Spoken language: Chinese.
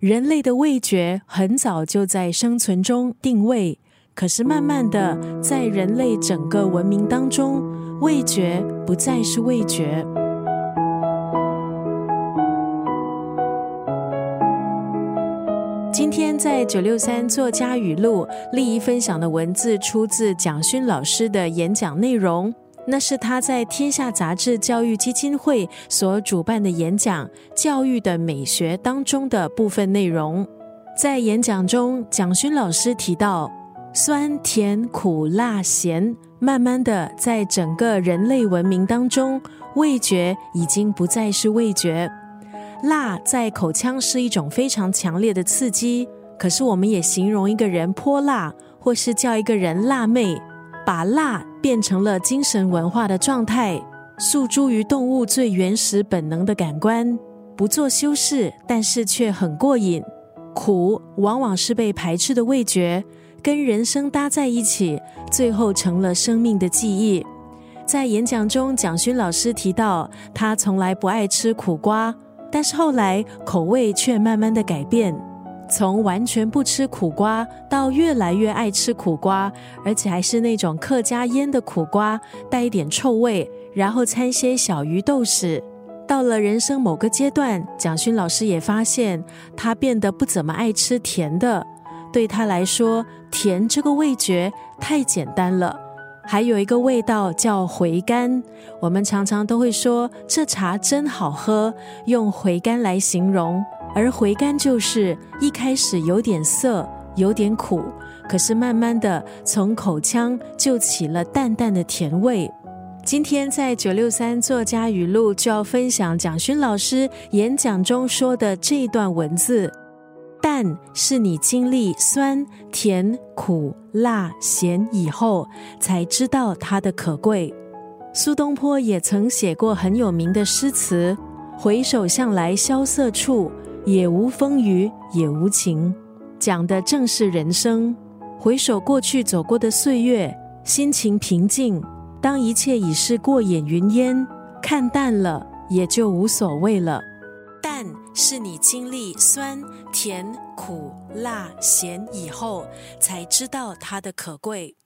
人类的味觉很早就在生存中定位，可是慢慢的，在人类整个文明当中，味觉不再是味觉。今天在九六三作家语录，丽怡分享的文字出自蒋勋老师的演讲内容。那是他在天下杂志教育基金会所主办的演讲《教育的美学》当中的部分内容。在演讲中，蒋勋老师提到，酸甜苦辣咸，慢慢的在整个人类文明当中，味觉已经不再是味觉。辣在口腔是一种非常强烈的刺激，可是我们也形容一个人泼辣，或是叫一个人辣妹。把辣变成了精神文化的状态，诉诸于动物最原始本能的感官，不做修饰，但是却很过瘾。苦往往是被排斥的味觉，跟人生搭在一起，最后成了生命的记忆。在演讲中，蒋勋老师提到，他从来不爱吃苦瓜，但是后来口味却慢慢的改变。从完全不吃苦瓜到越来越爱吃苦瓜，而且还是那种客家腌的苦瓜，带一点臭味，然后掺些小鱼豆豉。到了人生某个阶段，蒋勋老师也发现他变得不怎么爱吃甜的。对他来说，甜这个味觉太简单了。还有一个味道叫回甘，我们常常都会说这茶真好喝，用回甘来形容。而回甘就是一开始有点涩，有点苦，可是慢慢的从口腔就起了淡淡的甜味。今天在九六三作家语录就要分享蒋勋老师演讲中说的这一段文字：淡是你经历酸、甜、苦、辣、咸以后才知道它的可贵。苏东坡也曾写过很有名的诗词：回首向来萧瑟处。也无风雨也无晴，讲的正是人生。回首过去走过的岁月，心情平静。当一切已是过眼云烟，看淡了也就无所谓了。淡是你经历酸、甜、苦、辣、咸以后，才知道它的可贵。